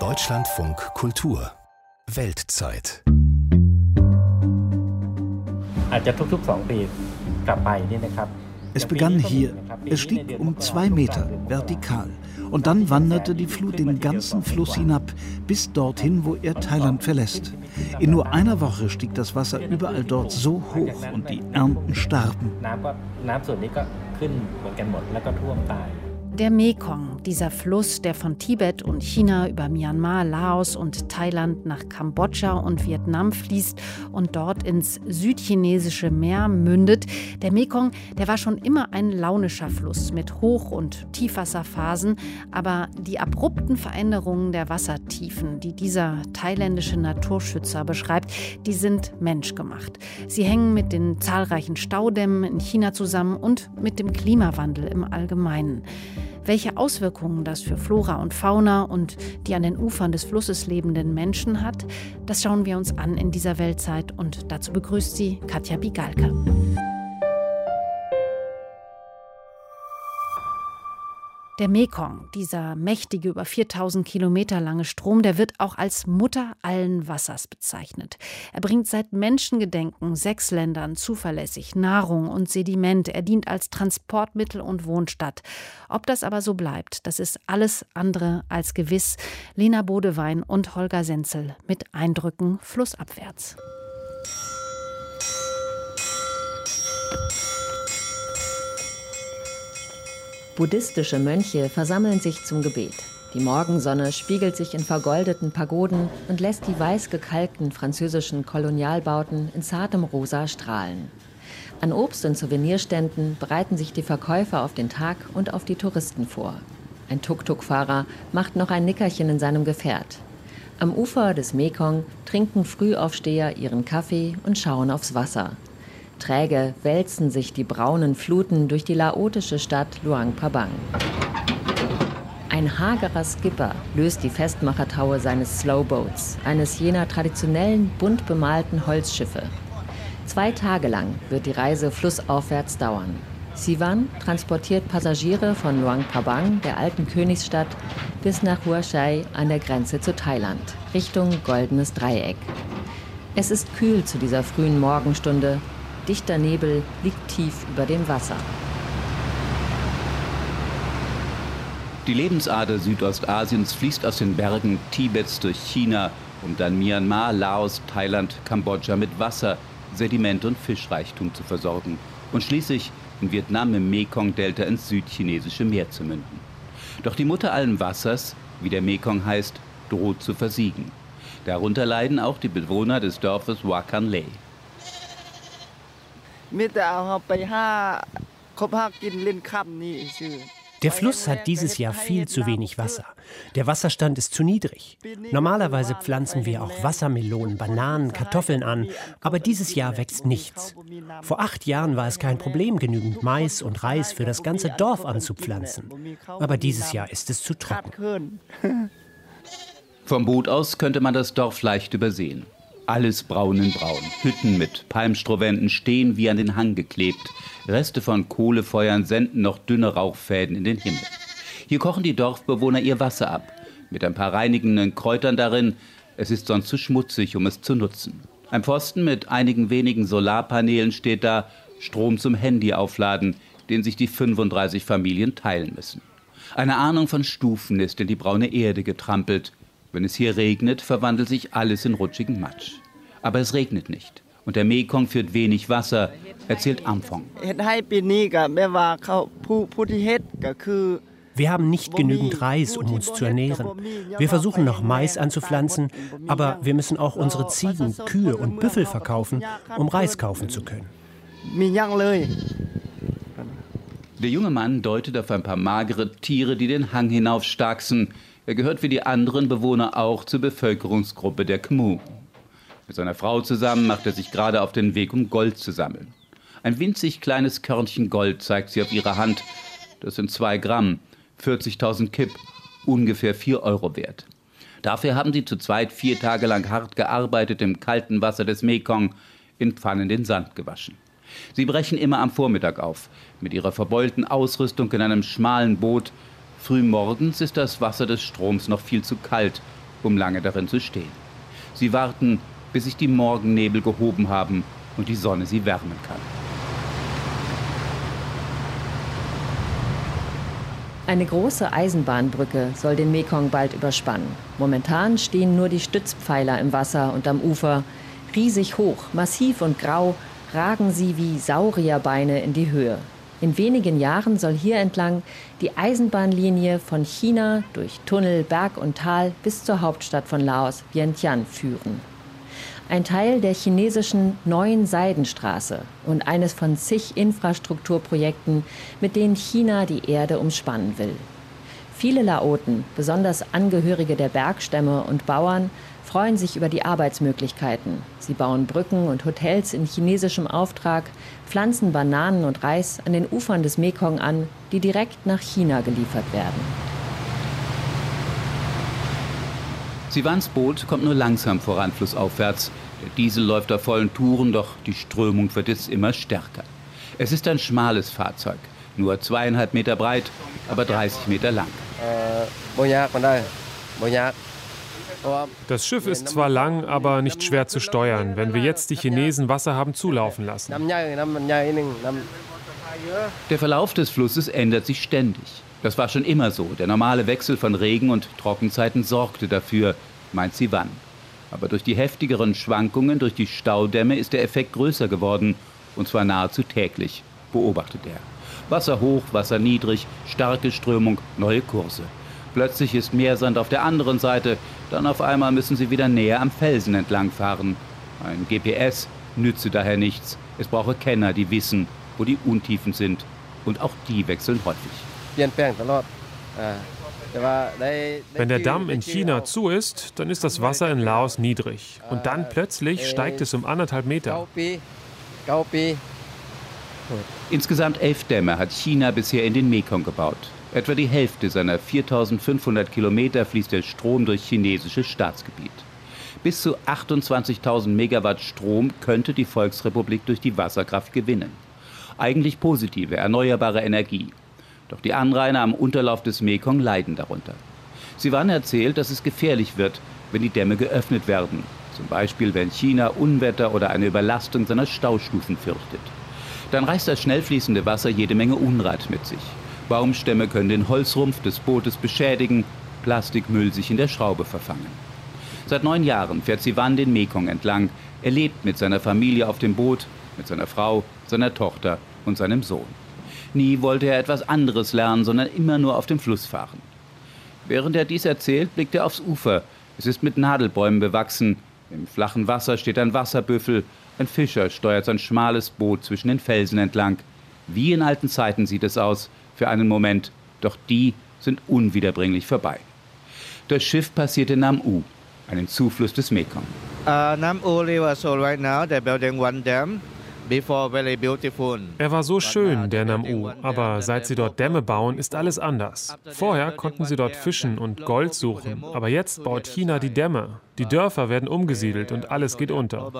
Deutschlandfunk Kultur Weltzeit es begann hier. Es stieg um zwei Meter vertikal. Und dann wanderte die Flut den ganzen Fluss hinab, bis dorthin, wo er Thailand verlässt. In nur einer Woche stieg das Wasser überall dort so hoch und die Ernten starben. Der Mekong, dieser Fluss, der von Tibet und China über Myanmar, Laos und Thailand nach Kambodscha und Vietnam fließt und dort ins südchinesische Meer mündet. Der Mekong, der war schon immer ein launischer Fluss mit Hoch- und Tiefwasserphasen, aber die abrupten Veränderungen der Wassertiefen, die dieser thailändische Naturschützer beschreibt, die sind menschgemacht. Sie hängen mit den zahlreichen Staudämmen in China zusammen und mit dem Klimawandel im Allgemeinen. Welche Auswirkungen das für Flora und Fauna und die an den Ufern des Flusses lebenden Menschen hat, das schauen wir uns an in dieser Weltzeit und dazu begrüßt sie Katja Bigalke. Der Mekong, dieser mächtige, über 4000 Kilometer lange Strom, der wird auch als Mutter allen Wassers bezeichnet. Er bringt seit Menschengedenken sechs Ländern zuverlässig Nahrung und Sediment. Er dient als Transportmittel und Wohnstadt. Ob das aber so bleibt, das ist alles andere als gewiss. Lena Bodewein und Holger Senzel mit Eindrücken flussabwärts. Buddhistische Mönche versammeln sich zum Gebet. Die Morgensonne spiegelt sich in vergoldeten Pagoden und lässt die weiß gekalkten französischen Kolonialbauten in zartem Rosa strahlen. An Obst- und Souvenirständen bereiten sich die Verkäufer auf den Tag und auf die Touristen vor. Ein Tuk-Tuk-Fahrer macht noch ein Nickerchen in seinem Gefährt. Am Ufer des Mekong trinken Frühaufsteher ihren Kaffee und schauen aufs Wasser. Träge wälzen sich die braunen Fluten durch die laotische Stadt Luang Prabang. Ein hagerer Skipper löst die Festmachertaue seines Slowboats, eines jener traditionellen, bunt bemalten Holzschiffe. Zwei Tage lang wird die Reise flussaufwärts dauern. Sivan transportiert Passagiere von Luang Prabang, der alten Königsstadt, bis nach Huashai an der Grenze zu Thailand, Richtung Goldenes Dreieck. Es ist kühl zu dieser frühen Morgenstunde Dichter Nebel liegt tief über dem Wasser. Die Lebensader Südostasiens fließt aus den Bergen Tibets durch China, um dann Myanmar, Laos, Thailand, Kambodscha mit Wasser, Sediment und Fischreichtum zu versorgen und schließlich in Vietnam im Mekong-Delta ins südchinesische Meer zu münden. Doch die Mutter allen Wassers, wie der Mekong heißt, droht zu versiegen. Darunter leiden auch die Bewohner des Dorfes Wakan Der Fluss hat dieses Jahr viel zu wenig Wasser. Der Wasserstand ist zu niedrig. Normalerweise pflanzen wir auch Wassermelonen, Bananen, Kartoffeln an, aber dieses Jahr wächst nichts. Vor acht Jahren war es kein Problem, genügend Mais und Reis für das ganze Dorf anzupflanzen. Aber dieses Jahr ist es zu trocken. Vom Boot aus könnte man das Dorf leicht übersehen. Alles braun in braun. Hütten mit Palmstrohwänden stehen wie an den Hang geklebt. Reste von Kohlefeuern senden noch dünne Rauchfäden in den Himmel. Hier kochen die Dorfbewohner ihr Wasser ab. Mit ein paar reinigenden Kräutern darin. Es ist sonst zu schmutzig, um es zu nutzen. Ein Pfosten mit einigen wenigen Solarpanelen steht da. Strom zum Handy aufladen, den sich die 35 Familien teilen müssen. Eine Ahnung von Stufen ist in die braune Erde getrampelt. Wenn es hier regnet, verwandelt sich alles in rutschigen Matsch. Aber es regnet nicht. Und der Mekong führt wenig Wasser, erzählt Amphong. Wir haben nicht genügend Reis, um uns zu ernähren. Wir versuchen noch Mais anzupflanzen, aber wir müssen auch unsere Ziegen, Kühe und Büffel verkaufen, um Reis kaufen zu können. Der junge Mann deutet auf ein paar magere Tiere, die den Hang hinaufstarksen. Er gehört wie die anderen Bewohner auch zur Bevölkerungsgruppe der Khmu. Mit seiner Frau zusammen macht er sich gerade auf den Weg, um Gold zu sammeln. Ein winzig kleines Körnchen Gold zeigt sie auf ihrer Hand. Das sind zwei Gramm, 40.000 Kipp, ungefähr vier Euro wert. Dafür haben sie zu zweit vier Tage lang hart gearbeitet im kalten Wasser des Mekong, in Pfannen den Sand gewaschen. Sie brechen immer am Vormittag auf, mit ihrer verbeulten Ausrüstung in einem schmalen Boot, Frühmorgens ist das Wasser des Stroms noch viel zu kalt, um lange darin zu stehen. Sie warten, bis sich die Morgennebel gehoben haben und die Sonne sie wärmen kann. Eine große Eisenbahnbrücke soll den Mekong bald überspannen. Momentan stehen nur die Stützpfeiler im Wasser und am Ufer. Riesig hoch, massiv und grau ragen sie wie Saurierbeine in die Höhe. In wenigen Jahren soll hier entlang die Eisenbahnlinie von China durch Tunnel, Berg und Tal bis zur Hauptstadt von Laos, Vientiane, führen ein Teil der chinesischen Neuen Seidenstraße und eines von zig Infrastrukturprojekten, mit denen China die Erde umspannen will. Viele Laoten, besonders Angehörige der Bergstämme und Bauern, freuen sich über die Arbeitsmöglichkeiten. Sie bauen Brücken und Hotels in chinesischem Auftrag, pflanzen Bananen und Reis an den Ufern des Mekong an, die direkt nach China geliefert werden. Sivans Boot kommt nur langsam voran flussaufwärts. Der Diesel läuft auf vollen Touren, doch die Strömung wird jetzt immer stärker. Es ist ein schmales Fahrzeug, nur zweieinhalb Meter breit, aber 30 Meter lang. Das Schiff ist zwar lang, aber nicht schwer zu steuern, wenn wir jetzt die Chinesen Wasser haben zulaufen lassen. Der Verlauf des Flusses ändert sich ständig. Das war schon immer so. Der normale Wechsel von Regen- und Trockenzeiten sorgte dafür, meint Sivan. Aber durch die heftigeren Schwankungen durch die Staudämme ist der Effekt größer geworden, und zwar nahezu täglich, beobachtet er. Wasser hoch, Wasser niedrig, starke Strömung, neue Kurse. Plötzlich ist Meersand auf der anderen Seite, dann auf einmal müssen sie wieder näher am Felsen entlangfahren. Ein GPS nütze daher nichts. Es brauche Kenner, die wissen, wo die Untiefen sind. Und auch die wechseln häufig. Wenn der Damm in China zu ist, dann ist das Wasser in Laos niedrig. Und dann plötzlich steigt es um anderthalb Meter. Insgesamt elf Dämme hat China bisher in den Mekong gebaut. Etwa die Hälfte seiner 4500 Kilometer fließt der Strom durch chinesisches Staatsgebiet. Bis zu 28.000 Megawatt Strom könnte die Volksrepublik durch die Wasserkraft gewinnen. Eigentlich positive, erneuerbare Energie. Doch die Anrainer am Unterlauf des Mekong leiden darunter. Sivan erzählt, dass es gefährlich wird, wenn die Dämme geöffnet werden. Zum Beispiel, wenn China Unwetter oder eine Überlastung seiner Staustufen fürchtet. Dann reißt das schnell fließende Wasser jede Menge Unrat mit sich. Baumstämme können den Holzrumpf des Bootes beschädigen, Plastikmüll sich in der Schraube verfangen. Seit neun Jahren fährt Sivan den Mekong entlang. Er lebt mit seiner Familie auf dem Boot, mit seiner Frau, seiner Tochter und seinem Sohn. Nie wollte er etwas anderes lernen, sondern immer nur auf dem Fluss fahren. Während er dies erzählt, blickt er aufs Ufer. Es ist mit Nadelbäumen bewachsen. Im flachen Wasser steht ein Wasserbüffel. Ein Fischer steuert sein schmales Boot zwischen den Felsen entlang. Wie in alten Zeiten sieht es aus, für einen Moment, doch die sind unwiederbringlich vorbei. Das Schiff passiert in Nam U, einen Zufluss des Mekong. Uh, Nam U River, so right now they're building one dam er war so schön, der Nam-U, aber seit sie dort Dämme bauen, ist alles anders. Vorher konnten sie dort fischen und Gold suchen, aber jetzt baut China die Dämme. Die Dörfer werden umgesiedelt und alles geht unter.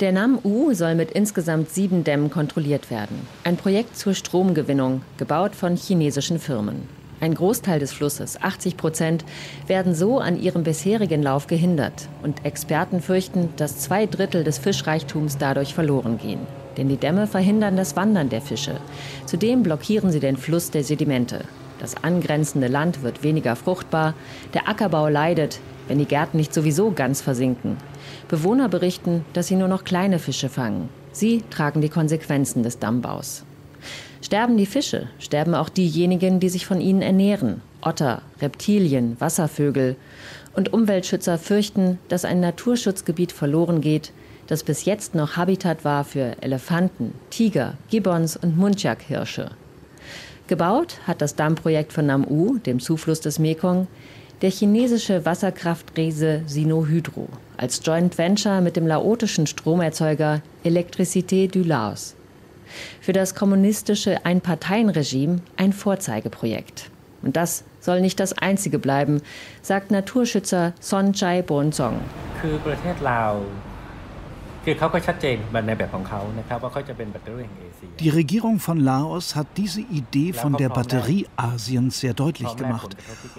Der Nam-U soll mit insgesamt sieben Dämmen kontrolliert werden. Ein Projekt zur Stromgewinnung, gebaut von chinesischen Firmen. Ein Großteil des Flusses, 80 Prozent, werden so an ihrem bisherigen Lauf gehindert. Und Experten fürchten, dass zwei Drittel des Fischreichtums dadurch verloren gehen. Denn die Dämme verhindern das Wandern der Fische. Zudem blockieren sie den Fluss der Sedimente. Das angrenzende Land wird weniger fruchtbar, der Ackerbau leidet, wenn die Gärten nicht sowieso ganz versinken. Bewohner berichten, dass sie nur noch kleine Fische fangen. Sie tragen die Konsequenzen des Dammbaus. Sterben die Fische, sterben auch diejenigen, die sich von ihnen ernähren. Otter, Reptilien, Wasservögel. Und Umweltschützer fürchten, dass ein Naturschutzgebiet verloren geht, das bis jetzt noch Habitat war für Elefanten, Tiger, Gibbons und Muntjak-Hirsche. Gebaut hat das Dammprojekt von Nam-U, dem Zufluss des Mekong, der chinesische Wasserkraftriese Sinohydro als Joint Venture mit dem laotischen Stromerzeuger Electricité du Laos. Für das kommunistische Einparteienregime ein Vorzeigeprojekt. Und das soll nicht das einzige bleiben, sagt Naturschützer Sonchai Bonzong. Die Regierung von Laos hat diese Idee von der Batterie Asiens sehr deutlich gemacht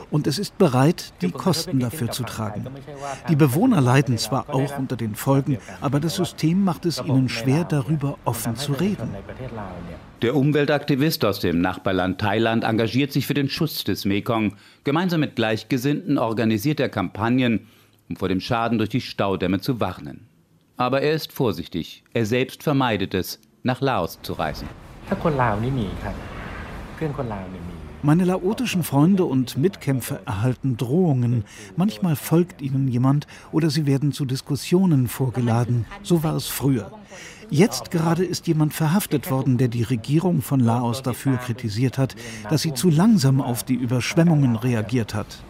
und es ist bereit, die Kosten dafür zu tragen. Die Bewohner leiden zwar auch unter den Folgen, aber das System macht es ihnen schwer, darüber offen zu reden. Der Umweltaktivist aus dem Nachbarland Thailand engagiert sich für den Schutz des Mekong. Gemeinsam mit Gleichgesinnten organisiert er Kampagnen, um vor dem Schaden durch die Staudämme zu warnen. Aber er ist vorsichtig. Er selbst vermeidet es, nach Laos zu reisen. Meine laotischen Freunde und Mitkämpfer erhalten Drohungen. Manchmal folgt ihnen jemand oder sie werden zu Diskussionen vorgeladen. So war es früher. Jetzt gerade ist jemand verhaftet worden, der die Regierung von Laos dafür kritisiert hat, dass sie zu langsam auf die Überschwemmungen reagiert hat.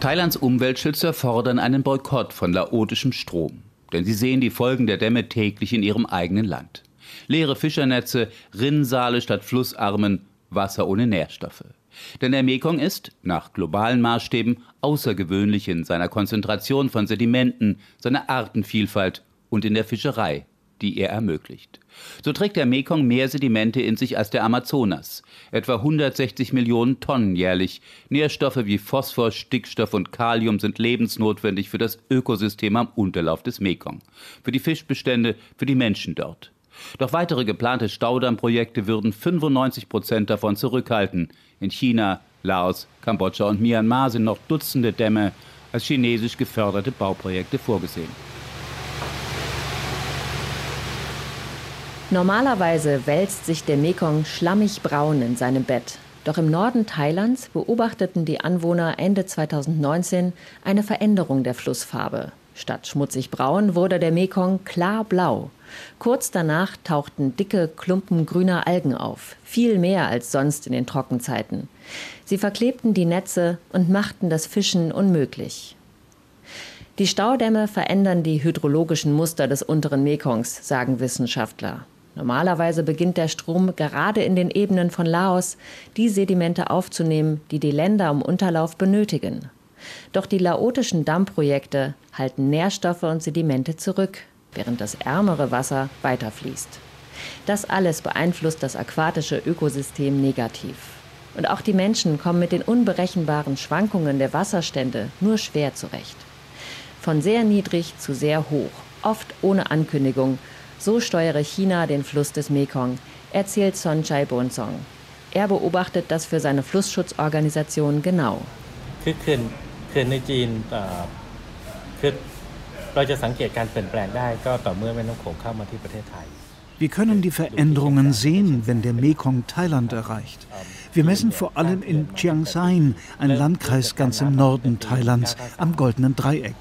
Thailands Umweltschützer fordern einen Boykott von laotischem Strom. Denn sie sehen die Folgen der Dämme täglich in ihrem eigenen Land. Leere Fischernetze, Rinnsale statt Flussarmen, Wasser ohne Nährstoffe. Denn der Mekong ist, nach globalen Maßstäben, außergewöhnlich in seiner Konzentration von Sedimenten, seiner Artenvielfalt und in der Fischerei die er ermöglicht. So trägt der Mekong mehr Sedimente in sich als der Amazonas, etwa 160 Millionen Tonnen jährlich. Nährstoffe wie Phosphor, Stickstoff und Kalium sind lebensnotwendig für das Ökosystem am Unterlauf des Mekong, für die Fischbestände, für die Menschen dort. Doch weitere geplante Staudammprojekte würden 95 Prozent davon zurückhalten. In China, Laos, Kambodscha und Myanmar sind noch Dutzende Dämme als chinesisch geförderte Bauprojekte vorgesehen. Normalerweise wälzt sich der Mekong schlammig braun in seinem Bett. Doch im Norden Thailands beobachteten die Anwohner Ende 2019 eine Veränderung der Flussfarbe. Statt schmutzig braun wurde der Mekong klar blau. Kurz danach tauchten dicke Klumpen grüner Algen auf, viel mehr als sonst in den Trockenzeiten. Sie verklebten die Netze und machten das Fischen unmöglich. Die Staudämme verändern die hydrologischen Muster des unteren Mekongs, sagen Wissenschaftler. Normalerweise beginnt der Strom gerade in den Ebenen von Laos, die Sedimente aufzunehmen, die die Länder im Unterlauf benötigen. Doch die laotischen Dammprojekte halten Nährstoffe und Sedimente zurück, während das ärmere Wasser weiterfließt. Das alles beeinflusst das aquatische Ökosystem negativ. Und auch die Menschen kommen mit den unberechenbaren Schwankungen der Wasserstände nur schwer zurecht. Von sehr niedrig zu sehr hoch, oft ohne Ankündigung so steuere China den Fluss des Mekong, erzählt Son Chai Bonsong. Er beobachtet das für seine Flussschutzorganisation genau. Wir können die Veränderungen sehen, wenn der Mekong Thailand erreicht. Wir messen vor allem in Chiang Saen, ein Landkreis ganz im Norden Thailands, am Goldenen Dreieck.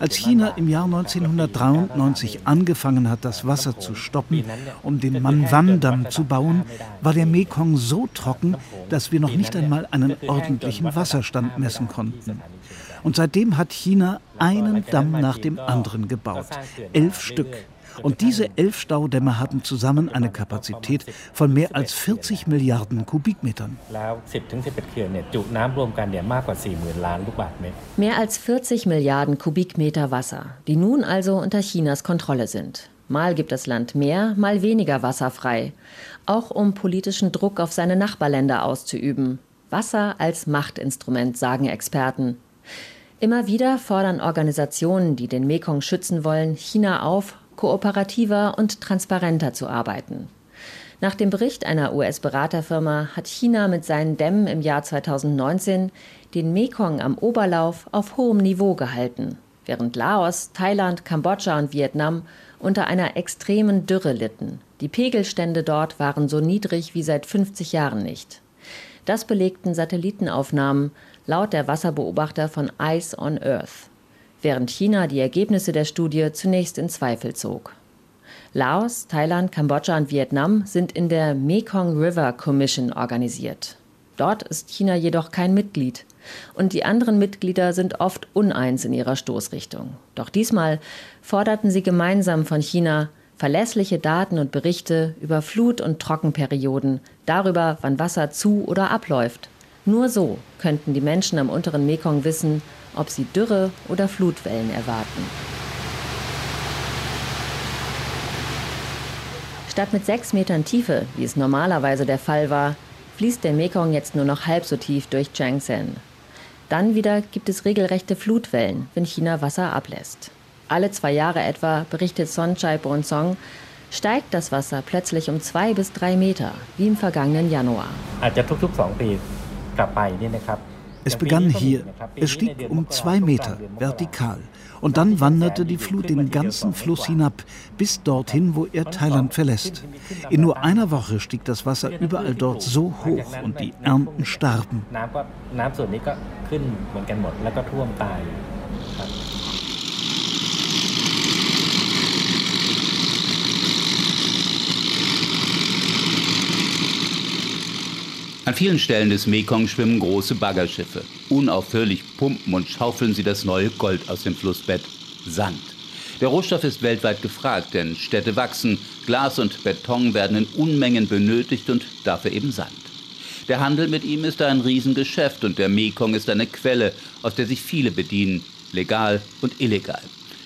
Als China im Jahr 1993 angefangen hat, das Wasser zu stoppen, um den Manwan-Damm zu bauen, war der Mekong so trocken, dass wir noch nicht einmal einen ordentlichen Wasserstand messen konnten. Und seitdem hat China einen Damm nach dem anderen gebaut. Elf Stück. Und diese elf Staudämme haben zusammen eine Kapazität von mehr als 40 Milliarden Kubikmetern. Mehr als 40 Milliarden Kubikmeter Wasser, die nun also unter Chinas Kontrolle sind. Mal gibt das Land mehr, mal weniger Wasser frei. Auch um politischen Druck auf seine Nachbarländer auszuüben. Wasser als Machtinstrument, sagen Experten. Immer wieder fordern Organisationen, die den Mekong schützen wollen, China auf, kooperativer und transparenter zu arbeiten. Nach dem Bericht einer US-Beraterfirma hat China mit seinen Dämmen im Jahr 2019 den Mekong am Oberlauf auf hohem Niveau gehalten, während Laos, Thailand, Kambodscha und Vietnam unter einer extremen Dürre litten. Die Pegelstände dort waren so niedrig wie seit 50 Jahren nicht. Das belegten Satellitenaufnahmen laut der Wasserbeobachter von Ice on Earth während China die Ergebnisse der Studie zunächst in Zweifel zog. Laos, Thailand, Kambodscha und Vietnam sind in der Mekong River Commission organisiert. Dort ist China jedoch kein Mitglied. Und die anderen Mitglieder sind oft uneins in ihrer Stoßrichtung. Doch diesmal forderten sie gemeinsam von China verlässliche Daten und Berichte über Flut- und Trockenperioden, darüber, wann Wasser zu oder abläuft. Nur so könnten die Menschen am unteren Mekong wissen, ob sie Dürre oder Flutwellen erwarten. Statt mit sechs Metern Tiefe, wie es normalerweise der Fall war, fließt der Mekong jetzt nur noch halb so tief durch Changsen. Dann wieder gibt es regelrechte Flutwellen, wenn China Wasser ablässt. Alle zwei Jahre etwa, berichtet Sonchai Bonsong, steigt das Wasser plötzlich um zwei bis drei Meter, wie im vergangenen Januar. Es begann hier. Es stieg um zwei Meter, vertikal. Und dann wanderte die Flut den ganzen Fluss hinab, bis dorthin, wo er Thailand verlässt. In nur einer Woche stieg das Wasser überall dort so hoch und die Ernten starben. An vielen Stellen des Mekong schwimmen große Baggerschiffe. Unaufhörlich pumpen und schaufeln sie das neue Gold aus dem Flussbett. Sand. Der Rohstoff ist weltweit gefragt, denn Städte wachsen, Glas und Beton werden in Unmengen benötigt und dafür eben Sand. Der Handel mit ihm ist ein Riesengeschäft und der Mekong ist eine Quelle, aus der sich viele bedienen, legal und illegal.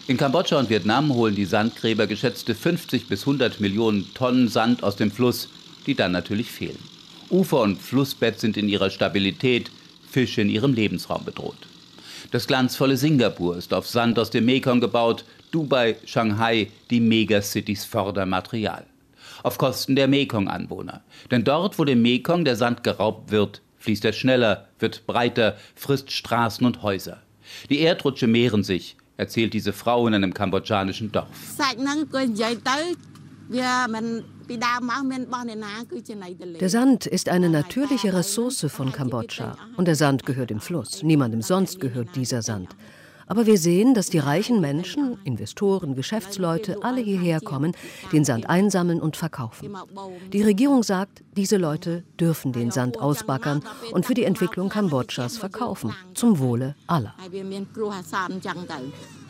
In Kambodscha und Vietnam holen die Sandgräber geschätzte 50 bis 100 Millionen Tonnen Sand aus dem Fluss, die dann natürlich fehlen. Ufer und Flussbett sind in ihrer Stabilität, Fische in ihrem Lebensraum bedroht. Das glanzvolle Singapur ist auf Sand aus dem Mekong gebaut, Dubai, Shanghai, die Megacities Fördermaterial. Auf Kosten der Mekong-Anwohner. Denn dort, wo dem Mekong der Sand geraubt wird, fließt er schneller, wird breiter, frisst Straßen und Häuser. Die Erdrutsche mehren sich, erzählt diese Frau in einem kambodschanischen Dorf. Der Sand ist eine natürliche Ressource von Kambodscha und der Sand gehört dem Fluss. Niemandem sonst gehört dieser Sand. Aber wir sehen, dass die reichen Menschen, Investoren, Geschäftsleute alle hierher kommen, den Sand einsammeln und verkaufen. Die Regierung sagt, diese Leute dürfen den Sand ausbackern und für die Entwicklung Kambodschas verkaufen, zum Wohle aller.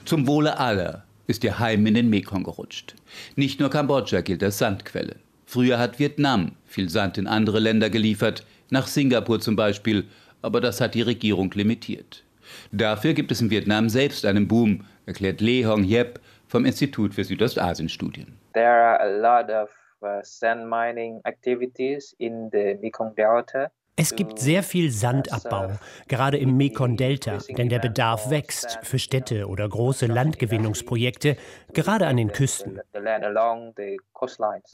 Zum Wohle aller ist ihr Heim in den Mekong gerutscht. Nicht nur Kambodscha gilt als Sandquelle. Früher hat Vietnam viel Sand in andere Länder geliefert, nach Singapur zum Beispiel, aber das hat die Regierung limitiert. Dafür gibt es in Vietnam selbst einen Boom, erklärt Le Hong Yep vom Institut für Südostasien-Studien. There are a lot of uh, sand mining activities in the Mekong Delta. Es gibt sehr viel Sandabbau, gerade im Mekong-Delta, denn der Bedarf wächst für Städte oder große Landgewinnungsprojekte, gerade an den Küsten.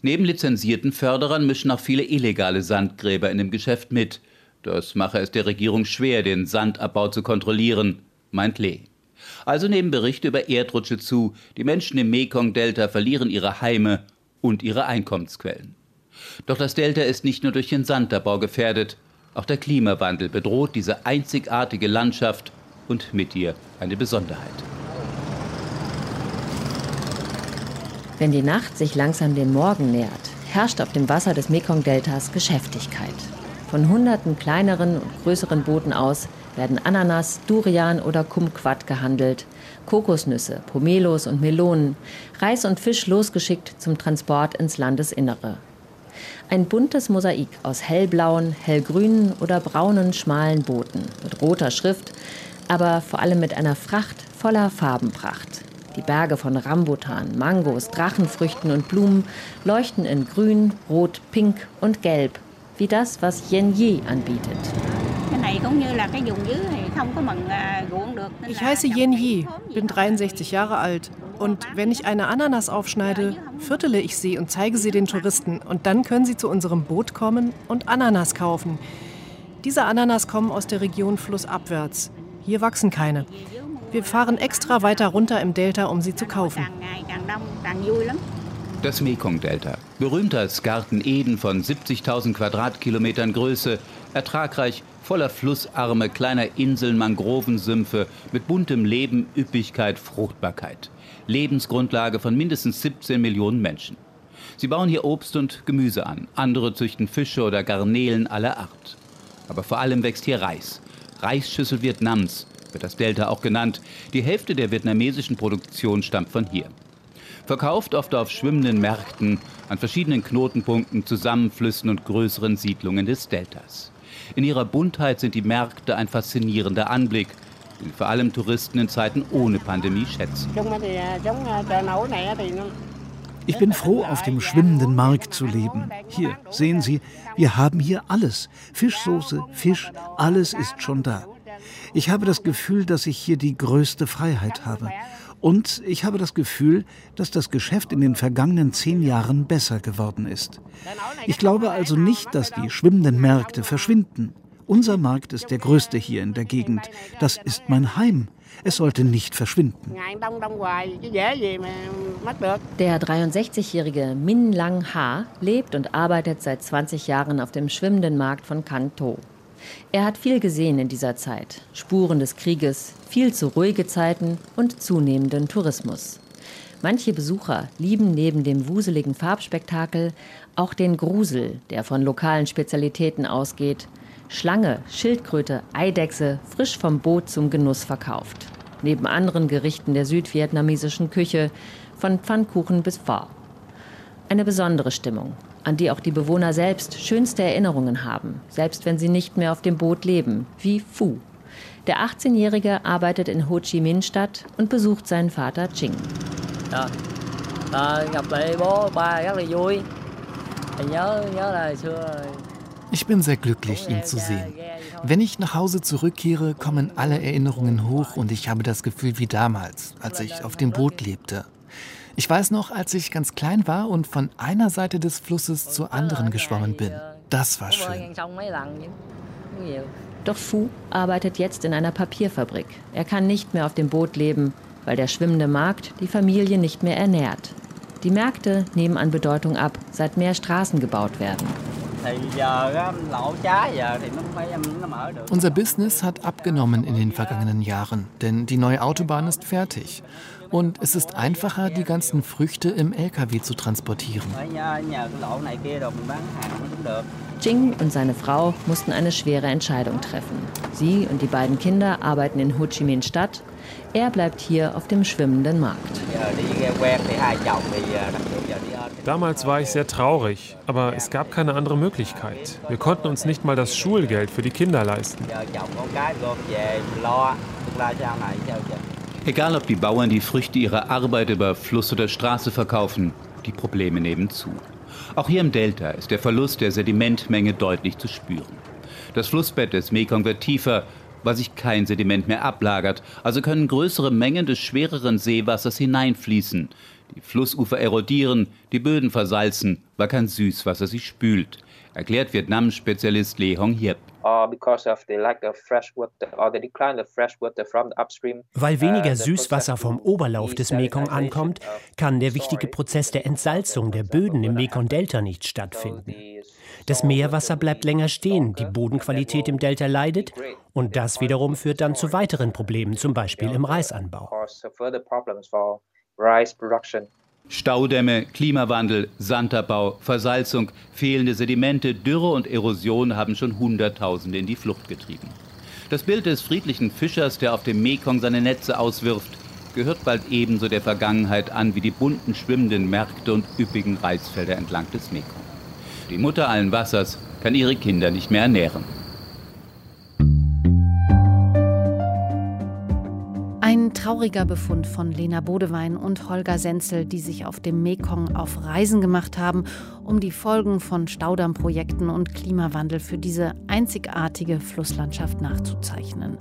Neben lizenzierten Förderern mischen auch viele illegale Sandgräber in dem Geschäft mit. Das mache es der Regierung schwer, den Sandabbau zu kontrollieren, meint Lee. Also nehmen Berichte über Erdrutsche zu, die Menschen im Mekong-Delta verlieren ihre Heime und ihre Einkommensquellen. Doch das Delta ist nicht nur durch den Sandabbau gefährdet, auch der Klimawandel bedroht diese einzigartige Landschaft und mit ihr eine Besonderheit. Wenn die Nacht sich langsam dem Morgen nähert, herrscht auf dem Wasser des Mekong-Deltas Geschäftigkeit. Von hunderten kleineren und größeren Booten aus werden Ananas, Durian oder Kumquat gehandelt, Kokosnüsse, Pomelos und Melonen, Reis und Fisch losgeschickt zum Transport ins Landesinnere. Ein buntes Mosaik aus hellblauen, hellgrünen oder braunen schmalen Booten mit roter Schrift, aber vor allem mit einer Fracht voller Farbenpracht. Die Berge von Rambutan, Mangos, Drachenfrüchten und Blumen leuchten in grün, rot, pink und gelb, wie das, was Yen Yi anbietet. Ich heiße Yen Yi, bin 63 Jahre alt und wenn ich eine Ananas aufschneide, viertele ich sie und zeige sie den Touristen. Und dann können sie zu unserem Boot kommen und Ananas kaufen. Diese Ananas kommen aus der Region flussabwärts. Hier wachsen keine. Wir fahren extra weiter runter im Delta, um sie zu kaufen. Das Mekong-Delta, berühmt als Garten Eden von 70.000 Quadratkilometern Größe, ertragreich, voller Flussarme, kleiner Inseln, Mangrovensümpfe, mit buntem Leben, Üppigkeit, Fruchtbarkeit. Lebensgrundlage von mindestens 17 Millionen Menschen. Sie bauen hier Obst und Gemüse an, andere züchten Fische oder Garnelen aller Art. Aber vor allem wächst hier Reis. Reisschüssel Vietnams wird das Delta auch genannt. Die Hälfte der vietnamesischen Produktion stammt von hier. Verkauft oft auf schwimmenden Märkten, an verschiedenen Knotenpunkten, Zusammenflüssen und größeren Siedlungen des Deltas. In ihrer Buntheit sind die Märkte ein faszinierender Anblick, den vor allem Touristen in Zeiten ohne Pandemie schätzen. Ich bin froh, auf dem schwimmenden Markt zu leben. Hier, sehen Sie, wir haben hier alles. Fischsoße, Fisch, alles ist schon da. Ich habe das Gefühl, dass ich hier die größte Freiheit habe. Und ich habe das Gefühl, dass das Geschäft in den vergangenen zehn Jahren besser geworden ist. Ich glaube also nicht, dass die schwimmenden Märkte verschwinden. Unser Markt ist der größte hier in der Gegend. Das ist mein Heim. Es sollte nicht verschwinden. Der 63-jährige Min Lang Ha lebt und arbeitet seit 20 Jahren auf dem schwimmenden Markt von Kanto. Er hat viel gesehen in dieser Zeit. Spuren des Krieges, viel zu ruhige Zeiten und zunehmenden Tourismus. Manche Besucher lieben neben dem wuseligen Farbspektakel auch den Grusel, der von lokalen Spezialitäten ausgeht. Schlange, Schildkröte, Eidechse, frisch vom Boot zum Genuss verkauft. Neben anderen Gerichten der südvietnamesischen Küche, von Pfannkuchen bis Pho. Eine besondere Stimmung, an die auch die Bewohner selbst schönste Erinnerungen haben, selbst wenn sie nicht mehr auf dem Boot leben, wie Phu. Der 18-Jährige arbeitet in Ho Chi Minh Stadt und besucht seinen Vater Ching. Ja. Ich bin sehr glücklich, ihn zu sehen. Wenn ich nach Hause zurückkehre, kommen alle Erinnerungen hoch und ich habe das Gefühl wie damals, als ich auf dem Boot lebte. Ich weiß noch, als ich ganz klein war und von einer Seite des Flusses zur anderen geschwommen bin. Das war schön. Doch Fu arbeitet jetzt in einer Papierfabrik. Er kann nicht mehr auf dem Boot leben, weil der schwimmende Markt die Familie nicht mehr ernährt. Die Märkte nehmen an Bedeutung ab, seit mehr Straßen gebaut werden. Unser Business hat abgenommen in den vergangenen Jahren, denn die neue Autobahn ist fertig. Und es ist einfacher, die ganzen Früchte im LKW zu transportieren. Jing und seine Frau mussten eine schwere Entscheidung treffen. Sie und die beiden Kinder arbeiten in Ho Chi Minh Stadt. Er bleibt hier auf dem schwimmenden Markt. Damals war ich sehr traurig, aber es gab keine andere Möglichkeit. Wir konnten uns nicht mal das Schulgeld für die Kinder leisten. Egal ob die Bauern die Früchte ihrer Arbeit über Fluss oder Straße verkaufen, die Probleme nehmen zu. Auch hier im Delta ist der Verlust der Sedimentmenge deutlich zu spüren. Das Flussbett des Mekong wird tiefer, weil sich kein Sediment mehr ablagert, also können größere Mengen des schwereren Seewassers hineinfließen. Die Flussufer erodieren, die Böden versalzen, weil kein Süßwasser sie spült, erklärt Vietnam-Spezialist Lee Hong Hiep. Uh, Weil uh, weniger Süßwasser vom Oberlauf des Mekong ankommt, kann der wichtige Prozess der Entsalzung der Böden im Mekong-Delta nicht stattfinden. Das Meerwasser bleibt länger stehen, die Bodenqualität im Delta leidet und das wiederum führt dann zu weiteren Problemen, zum Beispiel im Reisanbau. Staudämme, Klimawandel, Sandabbau, Versalzung, fehlende Sedimente, Dürre und Erosion haben schon Hunderttausende in die Flucht getrieben. Das Bild des friedlichen Fischers, der auf dem Mekong seine Netze auswirft, gehört bald ebenso der Vergangenheit an wie die bunten schwimmenden Märkte und üppigen Reisfelder entlang des Mekong. Die Mutter allen Wassers kann ihre Kinder nicht mehr ernähren. Ein trauriger Befund von Lena Bodewein und Holger Senzel, die sich auf dem Mekong auf Reisen gemacht haben, um die Folgen von Staudammprojekten und Klimawandel für diese einzigartige Flusslandschaft nachzuzeichnen.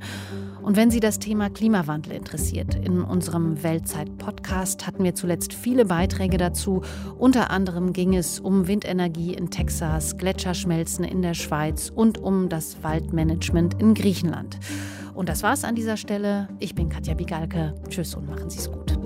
Und wenn Sie das Thema Klimawandel interessiert, in unserem Weltzeit-Podcast hatten wir zuletzt viele Beiträge dazu. Unter anderem ging es um Windenergie in Texas, Gletscherschmelzen in der Schweiz und um das Waldmanagement in Griechenland. Und das war's an dieser Stelle. Ich bin Katja Bigalke. Tschüss und machen Sie es gut.